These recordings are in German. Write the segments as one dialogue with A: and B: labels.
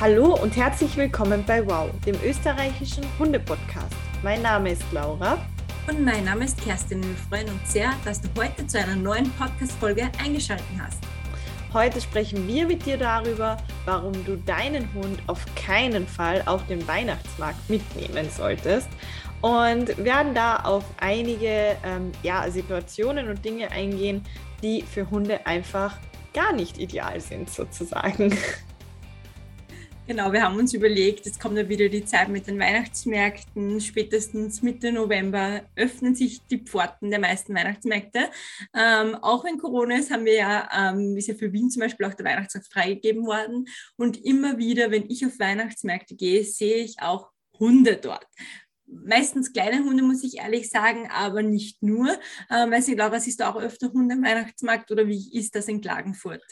A: Hallo und herzlich willkommen bei Wow, dem österreichischen Hundepodcast. Mein Name ist Laura.
B: Und mein Name ist Kerstin. Wir freuen uns sehr, dass du heute zu einer neuen Podcast-Folge eingeschaltet hast.
A: Heute sprechen wir mit dir darüber, warum du deinen Hund auf keinen Fall auf den Weihnachtsmarkt mitnehmen solltest und werden da auf einige ähm, ja, Situationen und Dinge eingehen, die für Hunde einfach gar nicht ideal sind, sozusagen.
B: Genau, wir haben uns überlegt, jetzt kommt ja wieder die Zeit mit den Weihnachtsmärkten. Spätestens Mitte November öffnen sich die Pforten der meisten Weihnachtsmärkte. Ähm, auch wenn Corona ist, haben wir ja, ähm, ist ja für Wien zum Beispiel auch der Weihnachtsmarkt freigegeben worden. Und immer wieder, wenn ich auf Weihnachtsmärkte gehe, sehe ich auch Hunde dort meistens kleine Hunde, muss ich ehrlich sagen, aber nicht nur. Ähm, weiß nicht, Laura, siehst du auch öfter Hunde am Weihnachtsmarkt oder wie ist das in Klagenfurt?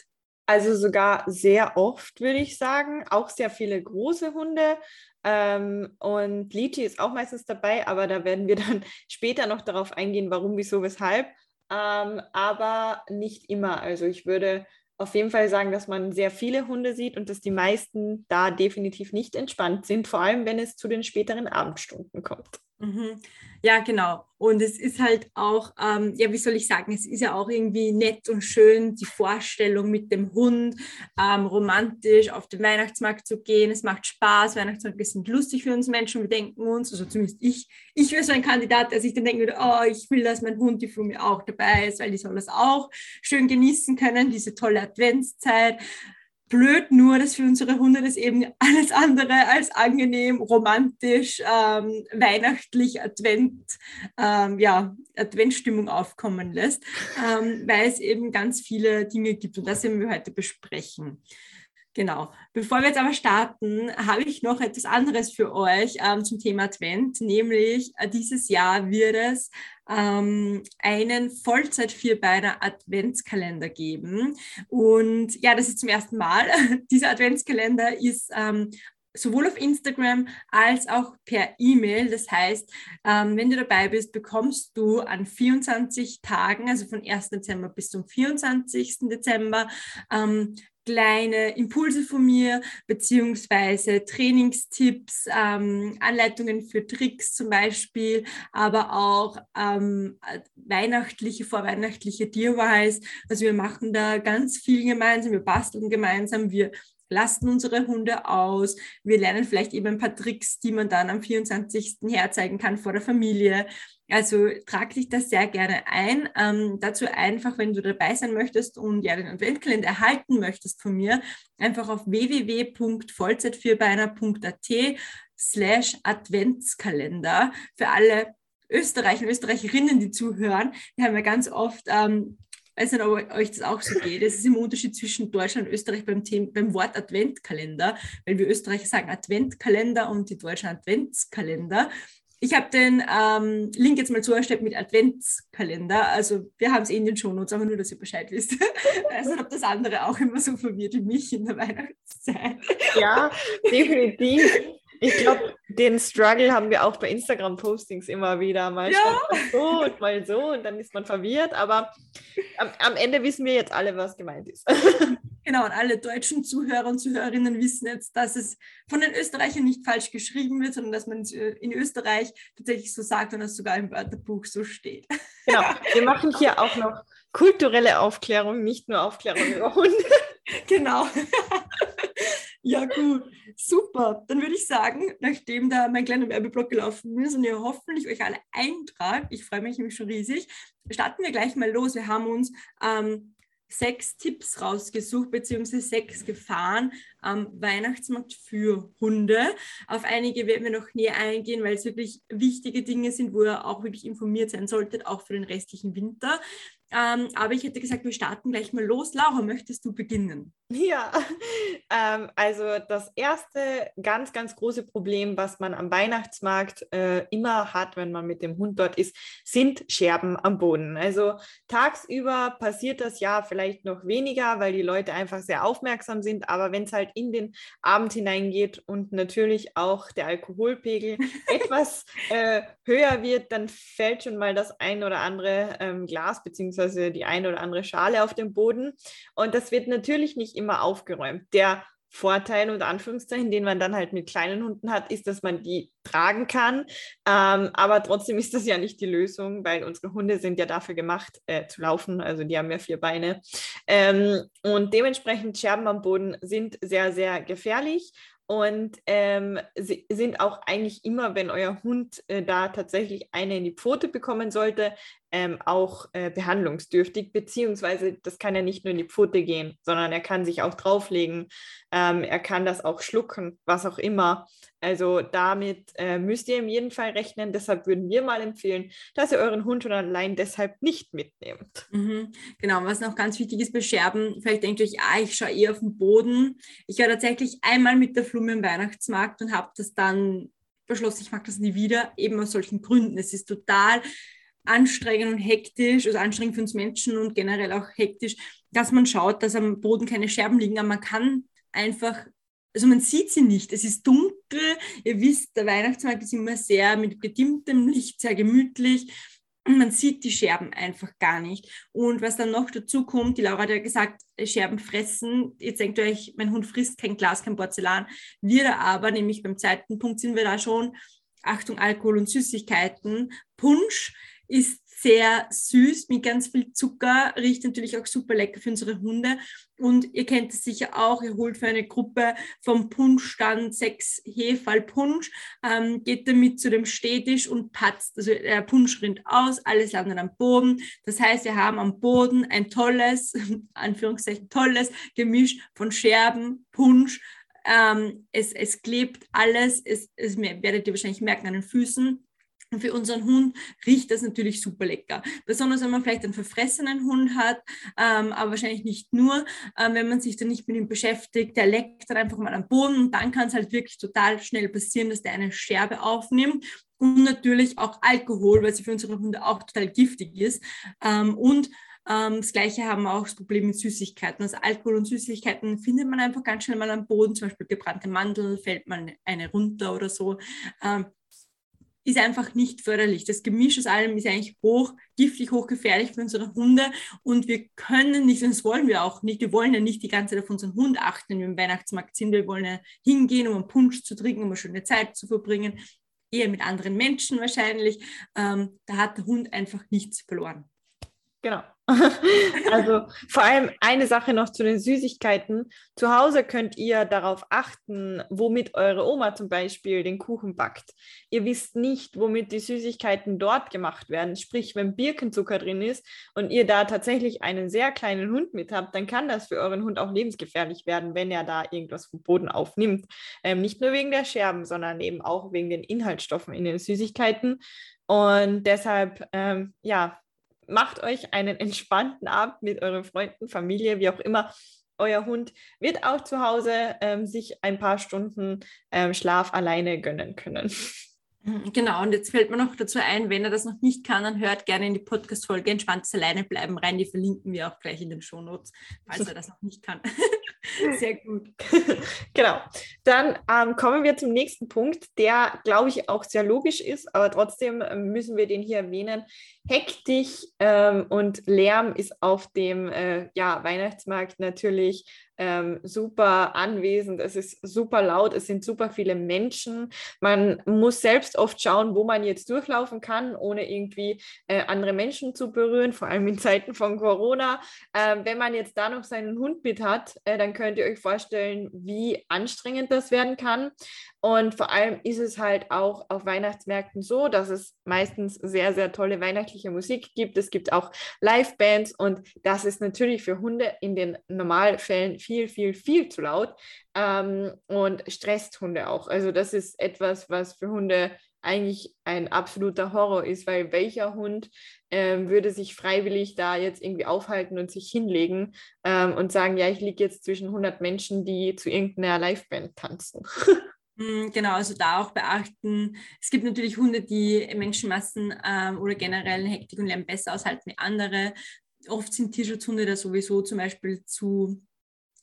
A: Also sogar sehr oft, würde ich sagen. Auch sehr viele große Hunde. Ähm, und Liti ist auch meistens dabei, aber da werden wir dann später noch darauf eingehen, warum, wieso, weshalb. Ähm, aber nicht immer. Also ich würde auf jeden Fall sagen, dass man sehr viele Hunde sieht und dass die meisten da definitiv nicht entspannt sind, vor allem wenn es zu den späteren Abendstunden kommt.
B: Mhm. Ja, genau. Und es ist halt auch, ähm, ja, wie soll ich sagen, es ist ja auch irgendwie nett und schön, die Vorstellung mit dem Hund, ähm, romantisch auf den Weihnachtsmarkt zu gehen. Es macht Spaß. Weihnachtsmärkte sind lustig für uns Menschen. Wir denken uns, also zumindest ich, ich wäre so ein Kandidat, der sich dann denken würde, oh, ich will, dass mein Hund die Flumi auch dabei ist, weil die soll das auch schön genießen können, diese tolle Adventszeit blöd nur, dass für unsere Hunde das eben alles andere als angenehm, romantisch, ähm, weihnachtlich, Advent, ähm, ja, Adventstimmung aufkommen lässt, ähm, weil es eben ganz viele Dinge gibt und das werden wir heute besprechen. Genau. Bevor wir jetzt aber starten, habe ich noch etwas anderes für euch ähm, zum Thema Advent, nämlich äh, dieses Jahr wird es ähm, einen Vollzeit-Vierbeiner Adventskalender geben. Und ja, das ist zum ersten Mal. Dieser Adventskalender ist ähm, sowohl auf Instagram als auch per E-Mail. Das heißt, ähm, wenn du dabei bist, bekommst du an 24 Tagen, also von 1. Dezember bis zum 24. Dezember, ähm, kleine Impulse von mir, beziehungsweise Trainingstipps, ähm, Anleitungen für Tricks zum Beispiel, aber auch ähm, weihnachtliche, vorweihnachtliche DIYs. Also wir machen da ganz viel gemeinsam, wir basteln gemeinsam, wir lasten unsere Hunde aus. Wir lernen vielleicht eben ein paar Tricks, die man dann am 24. herzeigen kann vor der Familie. Also trag dich das sehr gerne ein. Ähm, dazu einfach, wenn du dabei sein möchtest und ja den Adventkalender erhalten möchtest von mir, einfach auf www.vollzeitvierbeiner.at slash Adventskalender für alle Österreicher und Österreicherinnen, die zuhören. Wir haben ja ganz oft ähm, weiß nicht, ob euch das auch so geht. Es ist immer Unterschied zwischen Deutschland und Österreich beim, Thema, beim Wort Adventkalender, weil wir Österreicher sagen Adventkalender und die Deutschen Adventskalender. Ich habe den ähm, Link jetzt mal zugestellt mit Adventskalender. Also wir haben es eh in den Shownotes, aber nur, dass ihr Bescheid wisst. also ob das andere auch immer so verwirrt wie mich in der Weihnachtszeit.
A: Ja, definitiv. Ich glaube, den Struggle haben wir auch bei Instagram-Postings immer wieder. Mal
B: ja.
A: so und mal so und dann ist man verwirrt. Aber am, am, Ende wissen wir jetzt alle, was gemeint ist.
B: Genau, und alle deutschen Zuhörer und Zuhörerinnen wissen jetzt, dass es von den Österreichern nicht falsch geschrieben wird, sondern dass man es äh, in Österreich tatsächlich so sagt und es sogar im Wörterbuch so steht.
A: Genau, wir machen hier auch noch kulturelle Aufklärung, nicht nur Aufklärung über Hunde.
B: Genau. Ja, gut. Super. Dann würde ich sagen, nachdem da mein kleiner Werbeblock gelaufen ist und ihr hoffentlich euch alle eintragt, ich freue mich nämlich schon riesig, starten wir gleich mal los. Wir haben uns ähm, sechs Tipps rausgesucht, beziehungsweise sechs Gefahren am Weihnachtsmarkt für Hunde. Auf einige werden wir noch näher eingehen, weil es wirklich wichtige Dinge sind, wo ihr auch wirklich informiert sein solltet, auch für den restlichen Winter. Ähm, aber ich hätte gesagt, wir starten gleich mal los. Laura, möchtest du beginnen?
A: Ja, ähm, also das erste ganz, ganz große Problem, was man am Weihnachtsmarkt äh, immer hat, wenn man mit dem Hund dort ist, sind Scherben am Boden. Also tagsüber passiert das ja vielleicht noch weniger, weil die Leute einfach sehr aufmerksam sind. Aber wenn es halt in den Abend hineingeht und natürlich auch der Alkoholpegel etwas äh, höher wird, dann fällt schon mal das ein oder andere ähm, Glas bzw beziehungsweise die eine oder andere Schale auf dem Boden. Und das wird natürlich nicht immer aufgeräumt. Der Vorteil unter Anführungszeichen, den man dann halt mit kleinen Hunden hat, ist, dass man die tragen kann. Ähm, aber trotzdem ist das ja nicht die Lösung, weil unsere Hunde sind ja dafür gemacht äh, zu laufen. Also die haben ja vier Beine. Ähm, und dementsprechend Scherben am Boden sind sehr, sehr gefährlich und ähm, sind auch eigentlich immer, wenn euer Hund äh, da tatsächlich eine in die Pfote bekommen sollte, ähm, auch äh, behandlungsdürftig, beziehungsweise das kann ja nicht nur in die Pfote gehen, sondern er kann sich auch drauflegen, ähm, er kann das auch schlucken, was auch immer. Also damit äh, müsst ihr in jedem Fall rechnen. Deshalb würden wir mal empfehlen, dass ihr euren Hund schon allein deshalb nicht mitnehmt.
B: Mhm, genau, was noch ganz wichtig ist bei Scherben, vielleicht denkt ihr euch, ah, ich schaue eher auf den Boden. Ich war tatsächlich einmal mit der Flumme im Weihnachtsmarkt und habe das dann beschlossen, ich mag das nie wieder, eben aus solchen Gründen. Es ist total anstrengend und hektisch, also anstrengend für uns Menschen und generell auch hektisch, dass man schaut, dass am Boden keine Scherben liegen, aber man kann einfach, also man sieht sie nicht. Es ist dunkel, ihr wisst, der Weihnachtsmarkt ist immer sehr mit gedimmtem Licht, sehr gemütlich. Man sieht die Scherben einfach gar nicht. Und was dann noch dazu kommt, die Laura hat ja gesagt, Scherben fressen. Jetzt denkt ihr euch, mein Hund frisst kein Glas, kein Porzellan. Wir da aber, nämlich beim zweiten Punkt sind wir da schon, Achtung, Alkohol und Süßigkeiten. Punsch ist sehr süß mit ganz viel Zucker, riecht natürlich auch super lecker für unsere Hunde. Und ihr kennt es sicher auch, ihr holt für eine Gruppe vom Punsch dann sechs Hefall Punsch, ähm, geht damit zu dem Städtisch und patzt. Also der Punsch rinnt aus, alles landet am Boden. Das heißt, wir haben am Boden ein tolles, Anführungszeichen tolles Gemisch von Scherben, Punsch, ähm, es, es klebt alles, es, es werdet ihr wahrscheinlich merken an den Füßen. Und für unseren Hund riecht das natürlich super lecker. Besonders wenn man vielleicht einen verfressenen Hund hat, ähm, aber wahrscheinlich nicht nur, ähm, wenn man sich dann nicht mit ihm beschäftigt, der leckt dann einfach mal am Boden und dann kann es halt wirklich total schnell passieren, dass der eine Scherbe aufnimmt. Und natürlich auch Alkohol, weil sie für unsere Hunde auch total giftig ist. Ähm, und ähm, das gleiche haben wir auch das Problem mit Süßigkeiten. Also Alkohol und Süßigkeiten findet man einfach ganz schnell mal am Boden, zum Beispiel gebrannte Mandeln, fällt mal eine runter oder so. Ist einfach nicht förderlich. Das Gemisch aus allem ist eigentlich hoch giftig, hochgefährlich für unsere Hunde und wir können nicht, und das wollen wir auch nicht, wir wollen ja nicht die ganze Zeit auf unseren Hund achten, wenn wir im Weihnachtsmarkt sind, wir wollen ja hingehen, um einen Punsch zu trinken, um eine schöne Zeit zu verbringen, eher mit anderen Menschen wahrscheinlich. Ähm, da hat der Hund einfach nichts verloren.
A: Genau. also vor allem eine Sache noch zu den Süßigkeiten. Zu Hause könnt ihr darauf achten, womit eure Oma zum Beispiel den Kuchen backt. Ihr wisst nicht, womit die Süßigkeiten dort gemacht werden. Sprich, wenn Birkenzucker drin ist und ihr da tatsächlich einen sehr kleinen Hund mit habt, dann kann das für euren Hund auch lebensgefährlich werden, wenn er da irgendwas vom Boden aufnimmt. Ähm, nicht nur wegen der Scherben, sondern eben auch wegen den Inhaltsstoffen in den Süßigkeiten. Und deshalb, ähm, ja, macht euch einen entspannten Abend mit euren Freunden, Familie, wie auch immer. Euer Hund wird auch zu Hause ähm, sich ein paar Stunden ähm, Schlaf alleine gönnen können.
B: Mhm, genau, und jetzt fällt mir noch dazu ein, wenn er das noch nicht kann, dann hört gerne in die Podcast-Folge Entspanntes Alleine bleiben rein. Die verlinken wir auch gleich in den Shownotes, falls er das noch nicht kann. Sehr gut.
A: genau. Dann ähm, kommen wir zum nächsten Punkt, der, glaube ich, auch sehr logisch ist, aber trotzdem ähm, müssen wir den hier erwähnen. Hektisch ähm, und Lärm ist auf dem äh, ja, Weihnachtsmarkt natürlich ähm, super anwesend, es ist super laut, es sind super viele Menschen. Man muss selbst oft schauen, wo man jetzt durchlaufen kann, ohne irgendwie äh, andere Menschen zu berühren, vor allem in Zeiten von Corona. Äh, wenn man jetzt da noch seinen Hund mit hat, äh, dann könnt ihr euch vorstellen, wie anstrengend das werden kann. Und vor allem ist es halt auch auf Weihnachtsmärkten so, dass es meistens sehr, sehr tolle weihnachtliche Musik gibt. Es gibt auch Live-Bands und das ist natürlich für Hunde in den Normalfällen viel, viel, viel zu laut ähm, und stresst Hunde auch. Also das ist etwas, was für Hunde eigentlich ein absoluter Horror ist, weil welcher Hund ähm, würde sich freiwillig da jetzt irgendwie aufhalten und sich hinlegen ähm, und sagen, ja, ich liege jetzt zwischen 100 Menschen, die zu irgendeiner Liveband tanzen.
B: Hm, genau, also da auch beachten. Es gibt natürlich Hunde, die Menschenmassen ähm, oder generell Hektik und Lärm besser aushalten wie andere. Oft sind Tierschutzhunde da sowieso zum Beispiel zu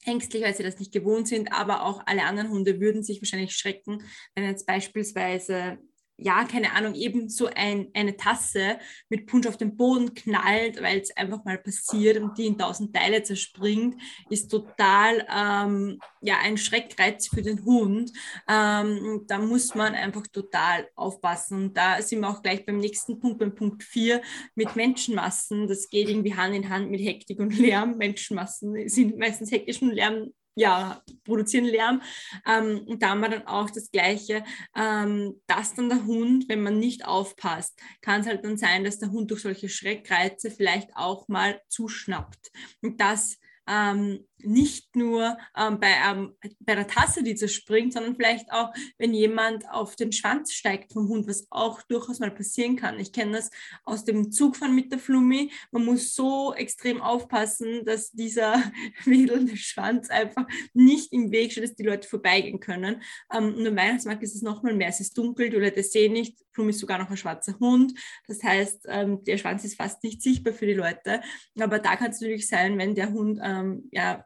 B: ängstlich, weil sie das nicht gewohnt sind, aber auch alle anderen Hunde würden sich wahrscheinlich schrecken, wenn jetzt beispielsweise ja, keine Ahnung, eben so ein, eine Tasse mit Punsch auf den Boden knallt, weil es einfach mal passiert und die in tausend Teile zerspringt, ist total ähm, ja, ein Schreckreiz für den Hund. Ähm, da muss man einfach total aufpassen. Und da sind wir auch gleich beim nächsten Punkt, beim Punkt 4 mit Menschenmassen. Das geht irgendwie Hand in Hand mit Hektik und Lärm. Menschenmassen sind meistens hektisch und Lärm ja, produzieren Lärm. Ähm, und da haben wir dann auch das Gleiche, ähm, dass dann der Hund, wenn man nicht aufpasst, kann es halt dann sein, dass der Hund durch solche Schreckreize vielleicht auch mal zuschnappt. Und das ähm, nicht nur ähm, bei, ähm, bei der Tasse, die zerspringt, sondern vielleicht auch, wenn jemand auf den Schwanz steigt vom Hund, was auch durchaus mal passieren kann. Ich kenne das aus dem Zugfahren mit der Flummi. Man muss so extrem aufpassen, dass dieser wedelnde Schwanz einfach nicht im Weg steht, dass die Leute vorbeigehen können. Ähm, und am Weihnachtsmarkt ist es nochmal mehr. Es ist dunkel, die Leute sehen nicht. Flummi ist sogar noch ein schwarzer Hund. Das heißt, ähm, der Schwanz ist fast nicht sichtbar für die Leute. Aber da kann es natürlich sein, wenn der Hund ähm, ja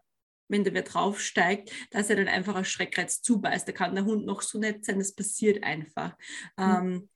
B: wenn der wer draufsteigt, dass er dann einfach als Schreckreiz zubeißt. Da kann der Hund noch so nett sein, das passiert einfach. Mhm. Ähm,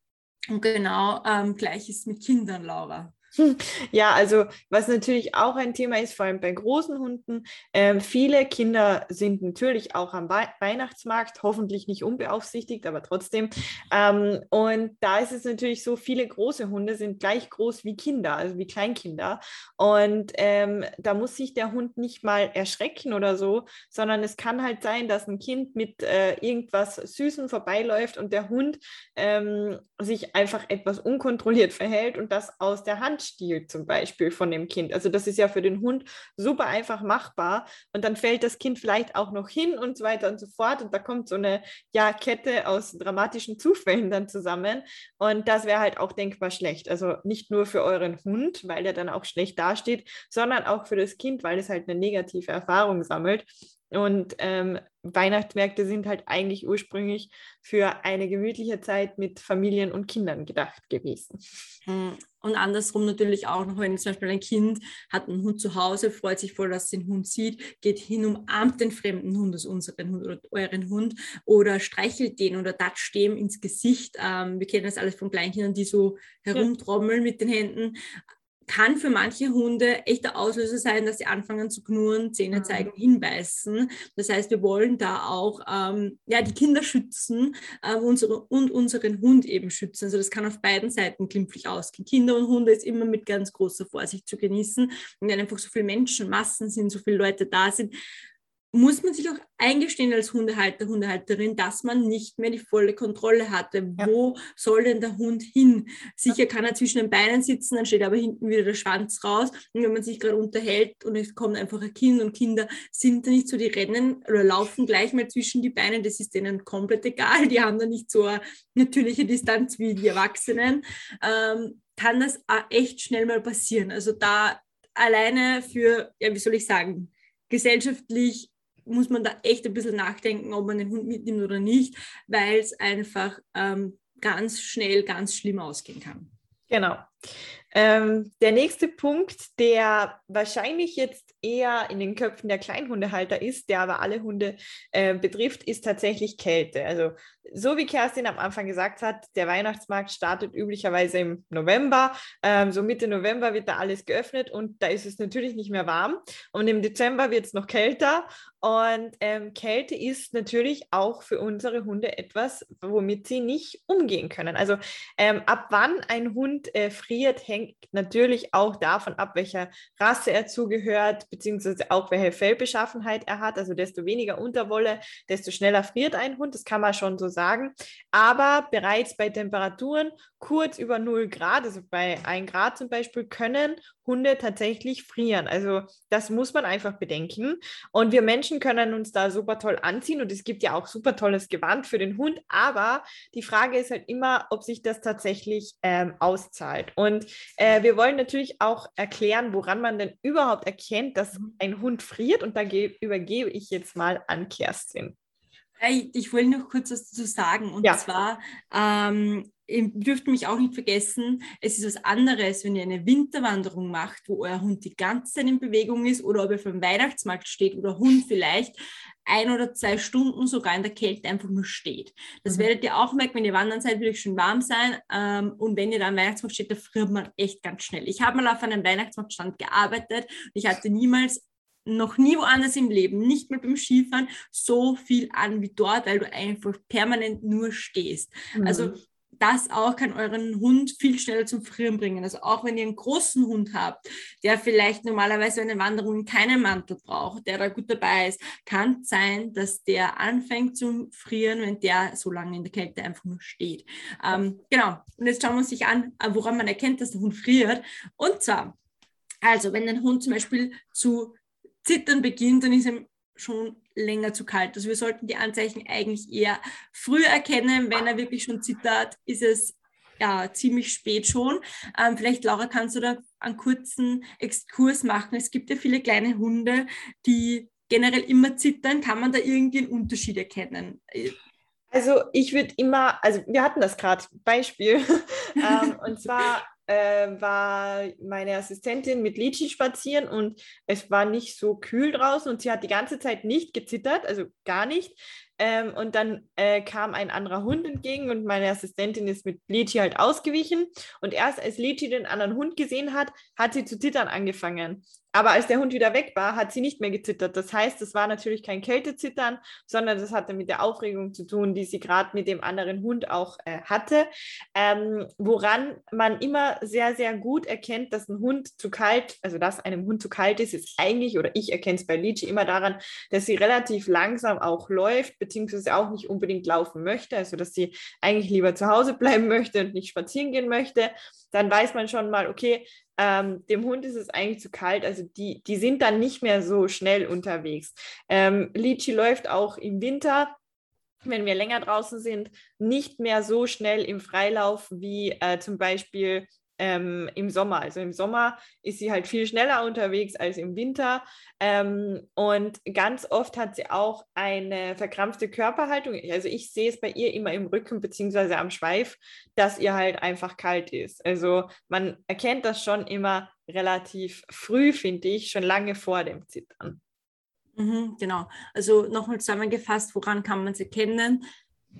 B: und genau ähm, gleich ist mit Kindern, Laura.
A: Ja, also was natürlich auch ein Thema ist, vor allem bei großen Hunden, äh, viele Kinder sind natürlich auch am We Weihnachtsmarkt, hoffentlich nicht unbeaufsichtigt, aber trotzdem. Ähm, und da ist es natürlich so, viele große Hunde sind gleich groß wie Kinder, also wie Kleinkinder. Und ähm, da muss sich der Hund nicht mal erschrecken oder so, sondern es kann halt sein, dass ein Kind mit äh, irgendwas Süßem vorbeiläuft und der Hund ähm, sich einfach etwas unkontrolliert verhält und das aus der Hand stiehlt zum Beispiel von dem Kind. Also das ist ja für den Hund super einfach machbar und dann fällt das Kind vielleicht auch noch hin und so weiter und so fort und da kommt so eine ja, Kette aus dramatischen Zufällen dann zusammen und das wäre halt auch denkbar schlecht. Also nicht nur für euren Hund, weil der dann auch schlecht dasteht, sondern auch für das Kind, weil es halt eine negative Erfahrung sammelt. Und ähm, Weihnachtsmärkte sind halt eigentlich ursprünglich für eine gemütliche Zeit mit Familien und Kindern gedacht gewesen.
B: Und andersrum natürlich auch noch, wenn zum Beispiel ein Kind hat einen Hund zu Hause, freut sich voll, dass es den Hund sieht, geht hin, umarmt den fremden Hund, also unseren Hund oder euren Hund, oder streichelt den oder datscht dem ins Gesicht. Ähm, wir kennen das alles von Kleinkindern, die so herumtrommeln ja. mit den Händen kann für manche Hunde echter Auslöser sein, dass sie anfangen zu knurren, Zähne mhm. zeigen, hinbeißen. Das heißt, wir wollen da auch ähm, ja, die Kinder schützen äh, unsere, und unseren Hund eben schützen. Also das kann auf beiden Seiten glimpflich ausgehen. Kinder und Hunde ist immer mit ganz großer Vorsicht zu genießen. Und wenn einfach so viele Menschenmassen sind, so viele Leute da sind, muss man sich auch eingestehen als Hundehalter, Hundehalterin, dass man nicht mehr die volle Kontrolle hatte. Ja. Wo soll denn der Hund hin? Sicher kann er zwischen den Beinen sitzen, dann steht aber hinten wieder der Schwanz raus. Und wenn man sich gerade unterhält und es kommt einfach ein Kind und Kinder sind da nicht so, die rennen oder laufen gleich mal zwischen die Beine, das ist denen komplett egal. Die haben da nicht so eine natürliche Distanz wie die Erwachsenen. Ähm, kann das echt schnell mal passieren. Also da alleine für, ja, wie soll ich sagen, gesellschaftlich muss man da echt ein bisschen nachdenken, ob man den Hund mitnimmt oder nicht, weil es einfach ähm, ganz schnell ganz schlimm ausgehen kann.
A: Genau. Ähm, der nächste Punkt, der wahrscheinlich jetzt eher in den Köpfen der Kleinhundehalter ist, der aber alle Hunde äh, betrifft, ist tatsächlich Kälte. Also so wie Kerstin am Anfang gesagt hat, der Weihnachtsmarkt startet üblicherweise im November. Ähm, so Mitte November wird da alles geöffnet und da ist es natürlich nicht mehr warm. Und im Dezember wird es noch kälter. Und ähm, Kälte ist natürlich auch für unsere Hunde etwas, womit sie nicht umgehen können. Also ähm, ab wann ein Hund äh, friert, hängt natürlich auch davon ab, welcher Rasse er zugehört, beziehungsweise auch welche Fellbeschaffenheit er hat. Also desto weniger Unterwolle, desto schneller friert ein Hund. Das kann man schon so sagen. Aber bereits bei Temperaturen kurz über 0 Grad, also bei 1 Grad zum Beispiel, können Hunde tatsächlich frieren. Also das muss man einfach bedenken. Und wir Menschen können uns da super toll anziehen und es gibt ja auch super tolles Gewand für den Hund. Aber die Frage ist halt immer, ob sich das tatsächlich ähm, auszahlt. Und äh, wir wollen natürlich auch erklären, woran man denn überhaupt erkennt, dass mhm. ein Hund friert. Und da übergebe ich jetzt mal an Kerstin.
B: Ich wollte noch kurz was dazu sagen. Und ja. zwar, ähm, ihr dürft mich auch nicht vergessen, es ist was anderes, wenn ihr eine Winterwanderung macht, wo euer Hund die ganze Zeit in Bewegung ist oder ob er vom Weihnachtsmarkt steht oder Hund vielleicht ein oder zwei Stunden sogar in der Kälte einfach nur steht. Das mhm. werdet ihr auch merken, wenn ihr wandern seid, wird es schon warm sein. Ähm, und wenn ihr da am Weihnachtsmarkt steht, da friert man echt ganz schnell. Ich habe mal auf einem Weihnachtsmarktstand gearbeitet und ich hatte niemals noch nie woanders im Leben, nicht mal beim Skifahren, so viel an wie dort, weil du einfach permanent nur stehst. Mhm. Also das auch kann euren Hund viel schneller zum Frieren bringen. Also auch wenn ihr einen großen Hund habt, der vielleicht normalerweise eine Wanderung keinen Mantel braucht, der da gut dabei ist, kann es sein, dass der anfängt zu frieren, wenn der so lange in der Kälte einfach nur steht. Ähm, genau. Und jetzt schauen wir uns sich an, woran man erkennt, dass der Hund friert. Und zwar, also wenn ein Hund zum Beispiel zu zittern beginnt, dann ist ihm schon länger zu kalt. Also wir sollten die Anzeichen eigentlich eher früh erkennen. Wenn er wirklich schon zittert, ist es ja ziemlich spät schon. Ähm, vielleicht, Laura, kannst du da einen kurzen Exkurs machen? Es gibt ja viele kleine Hunde, die generell immer zittern. Kann man da irgendwie einen Unterschied erkennen?
A: Also ich würde immer, also wir hatten das gerade, Beispiel, ähm, und zwar äh, war meine Assistentin mit Lichi spazieren und es war nicht so kühl draußen und sie hat die ganze Zeit nicht gezittert, also gar nicht. Ähm, und dann äh, kam ein anderer Hund entgegen und meine Assistentin ist mit Lichi halt ausgewichen. Und erst als Lichi den anderen Hund gesehen hat, hat sie zu zittern angefangen. Aber als der Hund wieder weg war, hat sie nicht mehr gezittert. Das heißt, es war natürlich kein Kältezittern, sondern das hatte mit der Aufregung zu tun, die sie gerade mit dem anderen Hund auch äh, hatte. Ähm, woran man immer sehr, sehr gut erkennt, dass ein Hund zu kalt, also dass einem Hund zu kalt ist, ist eigentlich, oder ich erkenne es bei Lichi immer daran, dass sie relativ langsam auch läuft, beziehungsweise auch nicht unbedingt laufen möchte, also dass sie eigentlich lieber zu Hause bleiben möchte und nicht spazieren gehen möchte. Dann weiß man schon mal, okay, ähm, dem Hund ist es eigentlich zu kalt, also die, die sind dann nicht mehr so schnell unterwegs. Ähm, Lichi läuft auch im Winter, wenn wir länger draußen sind, nicht mehr so schnell im Freilauf wie äh, zum Beispiel ähm, im Sommer. Also im Sommer ist sie halt viel schneller unterwegs als im Winter. Ähm, und ganz oft hat sie auch eine verkrampfte Körperhaltung. Also ich sehe es bei ihr immer im Rücken bzw. am Schweif, dass ihr halt einfach kalt ist. Also man erkennt das schon immer relativ früh, finde ich, schon lange vor dem Zittern.
B: Mhm, genau. Also nochmal zusammengefasst, woran kann man es erkennen?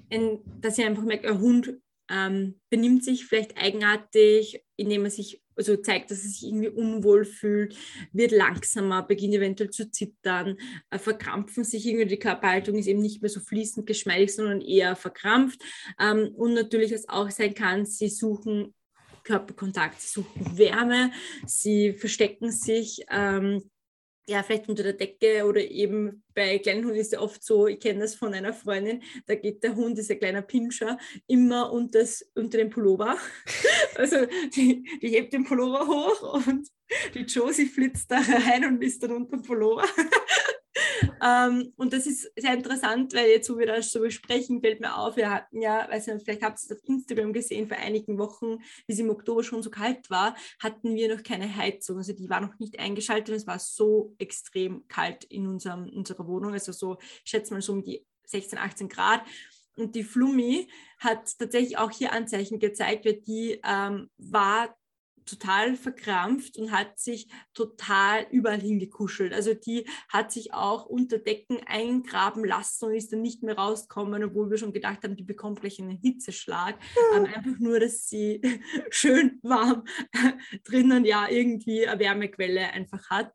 B: In, dass ihr einfach merkt, euer Hund ähm, benimmt sich vielleicht eigenartig, indem er sich also zeigt, dass er sich irgendwie unwohl fühlt, wird langsamer, beginnt eventuell zu zittern, äh, verkrampfen sich irgendwie, die Körperhaltung ist eben nicht mehr so fließend geschmeidig, sondern eher verkrampft. Ähm, und natürlich, was auch sein kann, sie suchen Körperkontakt, sie suchen Wärme, sie verstecken sich. Ähm, ja, vielleicht unter der Decke oder eben bei kleinen Hunden ist es oft so, ich kenne das von einer Freundin, da geht der Hund, dieser kleiner Pinscher, immer unter, das, unter den Pullover. Also die, die hebt den Pullover hoch und die Josie flitzt da rein und ist dann unter dem Pullover. ähm, und das ist sehr interessant, weil jetzt, wo wir das so besprechen, fällt mir auf, wir hatten ja, weiß nicht, vielleicht habt ihr es auf Instagram gesehen, vor einigen Wochen, wie es im Oktober schon so kalt war, hatten wir noch keine Heizung. Also die war noch nicht eingeschaltet und es war so extrem kalt in unserem, unserer Wohnung. Also so, ich schätze mal so um die 16, 18 Grad. Und die Flummi hat tatsächlich auch hier Anzeichen gezeigt, weil die ähm, war total verkrampft und hat sich total überall hingekuschelt. Also die hat sich auch unter Decken eingraben lassen und ist dann nicht mehr rausgekommen, obwohl wir schon gedacht haben, die bekommt gleich einen Hitzeschlag. Ja. Ähm, einfach nur, dass sie schön warm drinnen ja irgendwie eine Wärmequelle einfach hat.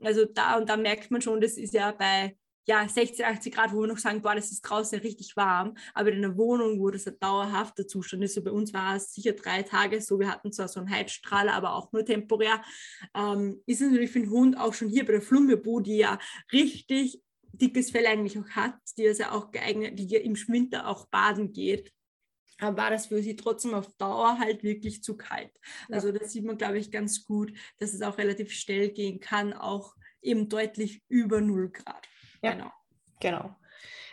B: Also da und da merkt man schon, das ist ja bei ja, 60, 80 Grad, wo wir noch sagen, boah, das ist draußen richtig warm, aber in einer Wohnung, wo das ein dauerhafter Zustand ist, so bei uns war es sicher drei Tage so, wir hatten zwar so einen Heizstrahler, aber auch nur temporär, ähm, ist natürlich für den Hund auch schon hier bei der Flummebu, die ja richtig dickes Fell eigentlich auch hat, die also auch geeignet, die im Winter auch baden geht, aber war das für sie trotzdem auf Dauer halt wirklich zu kalt. Ja. Also das sieht man, glaube ich, ganz gut, dass es auch relativ schnell gehen kann, auch eben deutlich über 0 Grad.
A: Ja, genau. genau.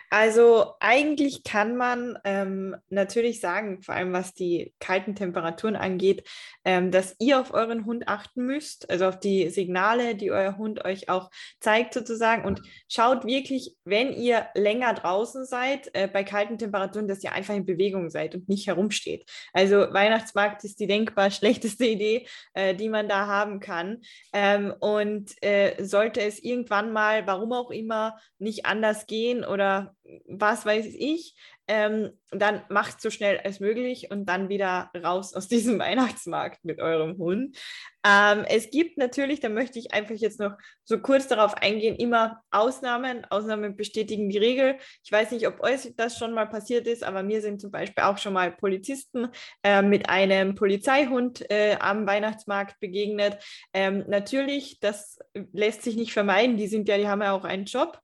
A: Also eigentlich kann man ähm, natürlich sagen, vor allem was die kalten Temperaturen angeht, ähm, dass ihr auf euren Hund achten müsst, also auf die Signale, die euer Hund euch auch zeigt sozusagen. Und schaut wirklich, wenn ihr länger draußen seid, äh, bei kalten Temperaturen, dass ihr einfach in Bewegung seid und nicht herumsteht. Also Weihnachtsmarkt ist die denkbar schlechteste Idee, äh, die man da haben kann. Ähm, und äh, sollte es irgendwann mal, warum auch immer, nicht anders gehen oder was weiß ich, ähm, dann macht so schnell als möglich und dann wieder raus aus diesem Weihnachtsmarkt mit eurem Hund. Ähm, es gibt natürlich, da möchte ich einfach jetzt noch so kurz darauf eingehen, immer Ausnahmen. Ausnahmen bestätigen die Regel. Ich weiß nicht, ob euch das schon mal passiert ist, aber mir sind zum Beispiel auch schon mal Polizisten äh, mit einem Polizeihund äh, am Weihnachtsmarkt begegnet. Ähm, natürlich, das lässt sich nicht vermeiden. Die sind ja, die haben ja auch einen Job.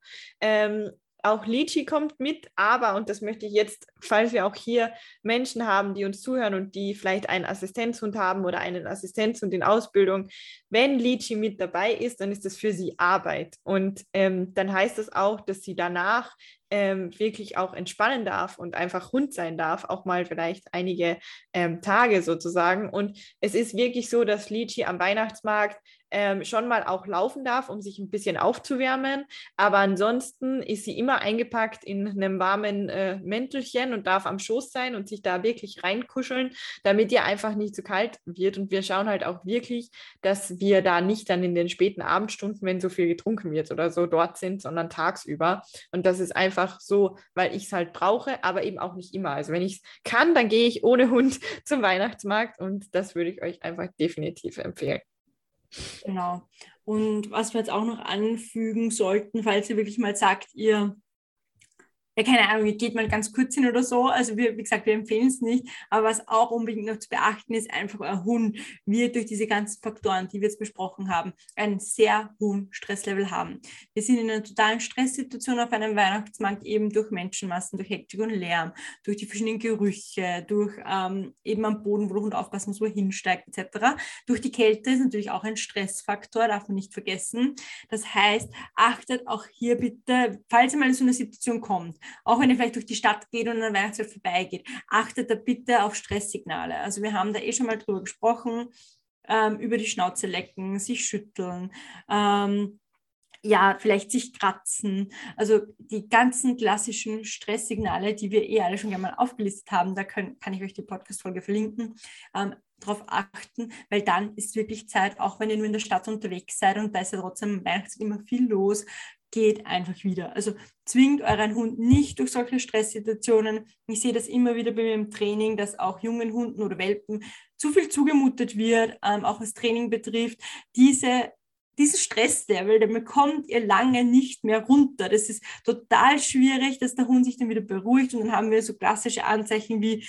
A: Auch Litchi kommt mit, aber, und das möchte ich jetzt, falls wir auch hier Menschen haben, die uns zuhören und die vielleicht einen Assistenzhund haben oder einen Assistenzhund in Ausbildung, wenn Litchi mit dabei ist, dann ist das für sie Arbeit. Und ähm, dann heißt das auch, dass sie danach ähm, wirklich auch entspannen darf und einfach Hund sein darf, auch mal vielleicht einige ähm, Tage sozusagen. Und es ist wirklich so, dass Litchi am Weihnachtsmarkt ähm, schon mal auch laufen darf, um sich ein bisschen aufzuwärmen. Aber ansonsten ist sie immer eingepackt in einem warmen äh, Mäntelchen und darf am Schoß sein und sich da wirklich reinkuscheln, damit ihr einfach nicht zu kalt wird. Und wir schauen halt auch wirklich, dass wir da nicht dann in den späten Abendstunden, wenn so viel getrunken wird oder so, dort sind, sondern tagsüber. Und das ist einfach so, weil ich es halt brauche, aber eben auch nicht immer. Also wenn ich es kann, dann gehe ich ohne Hund zum Weihnachtsmarkt und das würde ich euch einfach definitiv empfehlen.
B: Genau. Und was wir jetzt auch noch anfügen sollten, falls ihr wirklich mal sagt, ihr ja, keine Ahnung, geht man ganz kurz hin oder so. Also wir, wie gesagt, wir empfehlen es nicht. Aber was auch unbedingt noch zu beachten ist, einfach euer Hund wird durch diese ganzen Faktoren, die wir jetzt besprochen haben, einen sehr hohen Stresslevel haben. Wir sind in einer totalen Stresssituation auf einem Weihnachtsmarkt, eben durch Menschenmassen, durch Hektik und Lärm, durch die verschiedenen Gerüche, durch ähm, eben am Boden, wo der Hund aufpassen muss, wo er hinsteigt, etc. Durch die Kälte ist natürlich auch ein Stressfaktor, darf man nicht vergessen. Das heißt, achtet auch hier bitte, falls ihr mal in so eine Situation kommt, auch wenn ihr vielleicht durch die Stadt geht und an der Weihnachtszeit vorbeigeht, achtet da bitte auf Stresssignale. Also wir haben da eh schon mal drüber gesprochen, ähm, über die Schnauze lecken, sich schütteln, ähm, ja, vielleicht sich kratzen. Also die ganzen klassischen Stresssignale, die wir eh alle schon gerne mal aufgelistet haben, da können, kann ich euch die Podcast-Folge verlinken. Ähm, darauf achten, weil dann ist wirklich Zeit, auch wenn ihr nur in der Stadt unterwegs seid und da ist ja trotzdem Weihnachtszeit immer viel los, geht einfach wieder. Also zwingt euren Hund nicht durch solche Stresssituationen. Ich sehe das immer wieder bei mir im Training, dass auch jungen Hunden oder Welpen zu viel zugemutet wird, ähm, auch was Training betrifft. Diese dieses Stresslevel, der bekommt ihr lange nicht mehr runter. Das ist total schwierig, dass der Hund sich dann wieder beruhigt und dann haben wir so klassische Anzeichen wie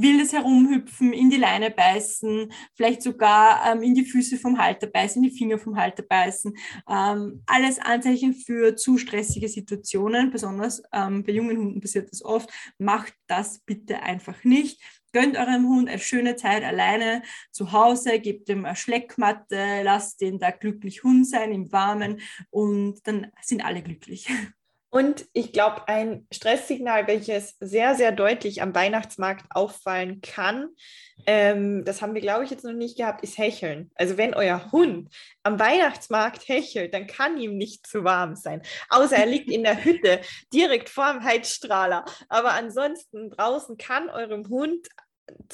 B: wildes Herumhüpfen, in die Leine beißen, vielleicht sogar ähm, in die Füße vom Halter beißen, in die Finger vom Halter beißen. Ähm, alles Anzeichen für zu stressige Situationen, besonders ähm, bei jungen Hunden passiert das oft. Macht das bitte einfach nicht. Gönnt eurem Hund eine schöne Zeit alleine zu Hause, gebt ihm eine Schleckmatte, lasst den da glücklich Hund sein im Warmen und dann sind alle glücklich.
A: Und ich glaube, ein Stresssignal, welches sehr, sehr deutlich am Weihnachtsmarkt auffallen kann, ähm, das haben wir, glaube ich, jetzt noch nicht gehabt, ist Hecheln. Also wenn euer Hund am Weihnachtsmarkt hechelt, dann kann ihm nicht zu warm sein. Außer er liegt in der Hütte direkt vor dem Heizstrahler. Aber ansonsten draußen kann eurem Hund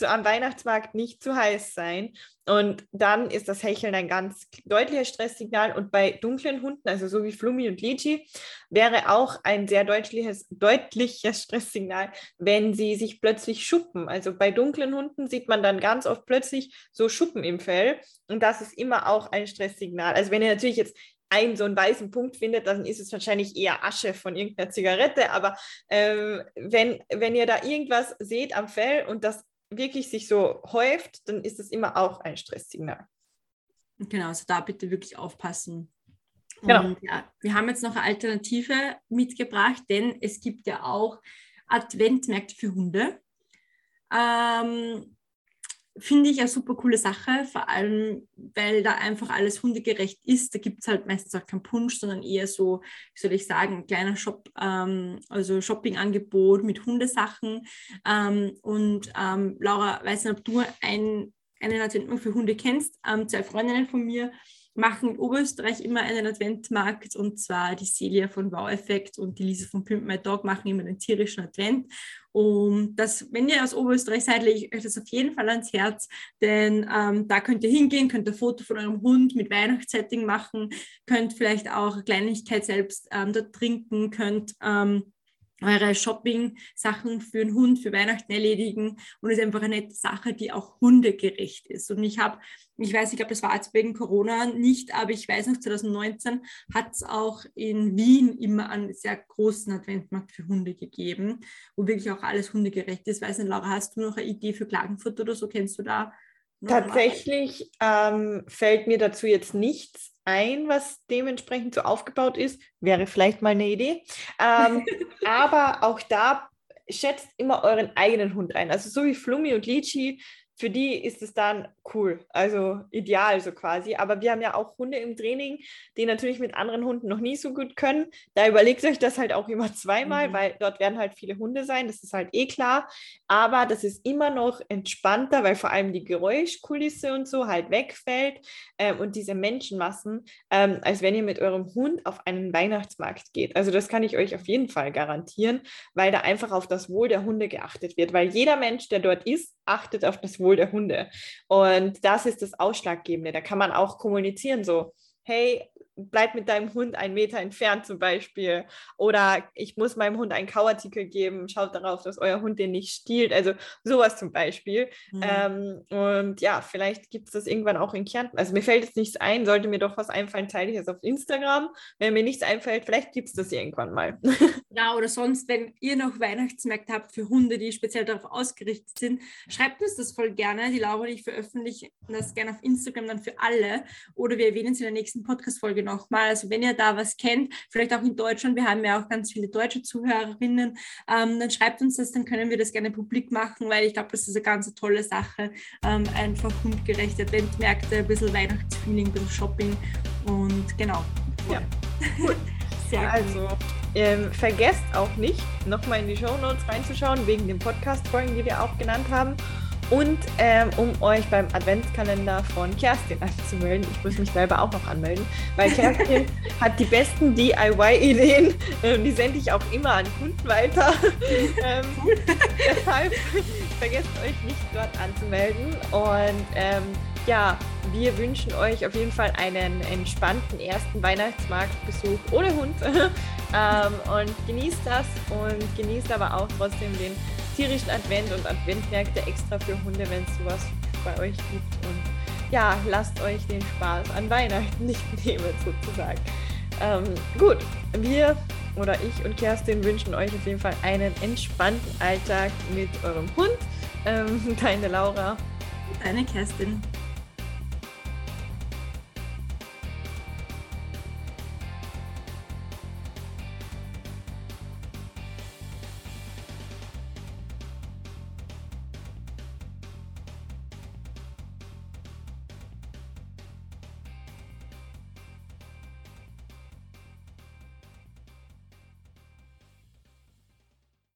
A: am Weihnachtsmarkt nicht zu heiß sein. Und dann ist das Hecheln ein ganz deutliches Stresssignal. Und bei dunklen Hunden, also so wie Flummi und Lichi, wäre auch ein sehr deutliches, deutliches Stresssignal, wenn sie sich plötzlich schuppen. Also bei dunklen Hunden sieht man dann ganz oft plötzlich so Schuppen im Fell. Und das ist immer auch ein Stresssignal. Also wenn ihr natürlich jetzt einen so einen weißen Punkt findet, dann ist es wahrscheinlich eher Asche von irgendeiner Zigarette. Aber ähm, wenn, wenn ihr da irgendwas seht am Fell und das wirklich sich so häuft, dann ist das immer auch ein Stresssignal.
B: Genau, also da bitte wirklich aufpassen. Genau. Ja, wir haben jetzt noch eine Alternative mitgebracht, denn es gibt ja auch Adventmärkte für Hunde. Ähm, finde ich eine super coole Sache, vor allem, weil da einfach alles hundegerecht ist. Da gibt es halt meistens auch keinen Punsch, sondern eher so, wie soll ich sagen, ein kleiner Shop, ähm, also Shopping-Angebot mit Hundesachen. Ähm, und ähm, Laura, weiß nicht, ob du ein, einen Adventmarkt für Hunde kennst. Ähm, zwei Freundinnen von mir machen in Oberösterreich immer einen Adventmarkt und zwar die Celia von Wow Effect und die Lisa von Pimp My Dog machen immer den tierischen Advent. Und das, wenn ihr aus Oberösterreich seid, lege ich euch das auf jeden Fall ans Herz, denn ähm, da könnt ihr hingehen, könnt ein Foto von eurem Hund mit Weihnachtssetting machen, könnt vielleicht auch Kleinigkeit selbst ähm, dort trinken, könnt ähm, eure Shopping-Sachen für einen Hund für Weihnachten erledigen und es ist einfach eine Sache, die auch hundegerecht ist. Und ich habe, ich weiß, ich glaube, das war jetzt wegen Corona nicht, aber ich weiß noch, 2019 hat es auch in Wien immer einen sehr großen Adventmarkt für Hunde gegeben, wo wirklich auch alles hundegerecht ist. Weiß nicht, Laura, hast du noch eine Idee für Klagenfurt oder so? Kennst du da?
A: Tatsächlich ähm, fällt mir dazu jetzt nichts ein, was dementsprechend so aufgebaut ist. Wäre vielleicht mal eine Idee. Ähm, aber auch da schätzt immer euren eigenen Hund ein. Also so wie Flummi und Litchi für die ist es dann cool, also ideal so quasi. Aber wir haben ja auch Hunde im Training, die natürlich mit anderen Hunden noch nie so gut können. Da überlegt euch das halt auch immer zweimal, mhm. weil dort werden halt viele Hunde sein, das ist halt eh klar. Aber das ist immer noch entspannter, weil vor allem die Geräuschkulisse und so halt wegfällt ähm, und diese Menschenmassen, ähm, als wenn ihr mit eurem Hund auf einen Weihnachtsmarkt geht. Also das kann ich euch auf jeden Fall garantieren, weil da einfach auf das Wohl der Hunde geachtet wird, weil jeder Mensch, der dort ist, achtet auf das Wohl der Hunde. Und das ist das Ausschlaggebende. Da kann man auch kommunizieren, so, hey, bleib mit deinem Hund einen Meter entfernt zum Beispiel. Oder ich muss meinem Hund einen Kauartikel geben, schaut darauf, dass euer Hund den nicht stiehlt. Also sowas zum Beispiel. Mhm. Ähm, und ja, vielleicht gibt es das irgendwann auch in Kärnten. Also mir fällt jetzt nichts ein, sollte mir doch was einfallen, teile ich es auf Instagram. Wenn mir nichts einfällt, vielleicht gibt es das irgendwann mal.
B: Ja, oder sonst, wenn ihr noch Weihnachtsmärkte habt für Hunde, die speziell darauf ausgerichtet sind, schreibt uns das voll gerne. Die Laura und ich veröffentlichen das gerne auf Instagram dann für alle. Oder wir erwähnen es in der nächsten Podcast-Folge nochmal. Also wenn ihr da was kennt, vielleicht auch in Deutschland, wir haben ja auch ganz viele deutsche Zuhörerinnen, ähm, dann schreibt uns das, dann können wir das gerne publik machen, weil ich glaube, das ist eine ganz tolle Sache. Ähm, einfach hundgerechte Adventmärkte, ein bisschen Weihnachtsfeeling, ein bisschen Shopping und genau.
A: Ja, cool. Sehr also, ähm, vergesst auch nicht, nochmal in die Show Notes reinzuschauen, wegen den Podcast-Folgen, die wir auch genannt haben. Und ähm, um euch beim Adventskalender von Kerstin anzumelden, ich muss mich selber auch noch anmelden, weil Kerstin hat die besten DIY-Ideen, äh, die sende ich auch immer an Kunden weiter. ähm, deshalb vergesst euch nicht dort anzumelden. Und ähm, ja, wir wünschen euch auf jeden Fall einen entspannten ersten Weihnachtsmarktbesuch ohne Hund ähm, und genießt das und genießt aber auch trotzdem den tierischen Advent und Adventmärkte extra für Hunde, wenn es sowas bei euch gibt. Und ja, lasst euch den Spaß an Weihnachten nicht nehmen, sozusagen. Ähm, gut, wir oder ich und Kerstin wünschen euch auf jeden Fall einen entspannten Alltag mit eurem Hund. Ähm, deine Laura.
B: Deine Kerstin.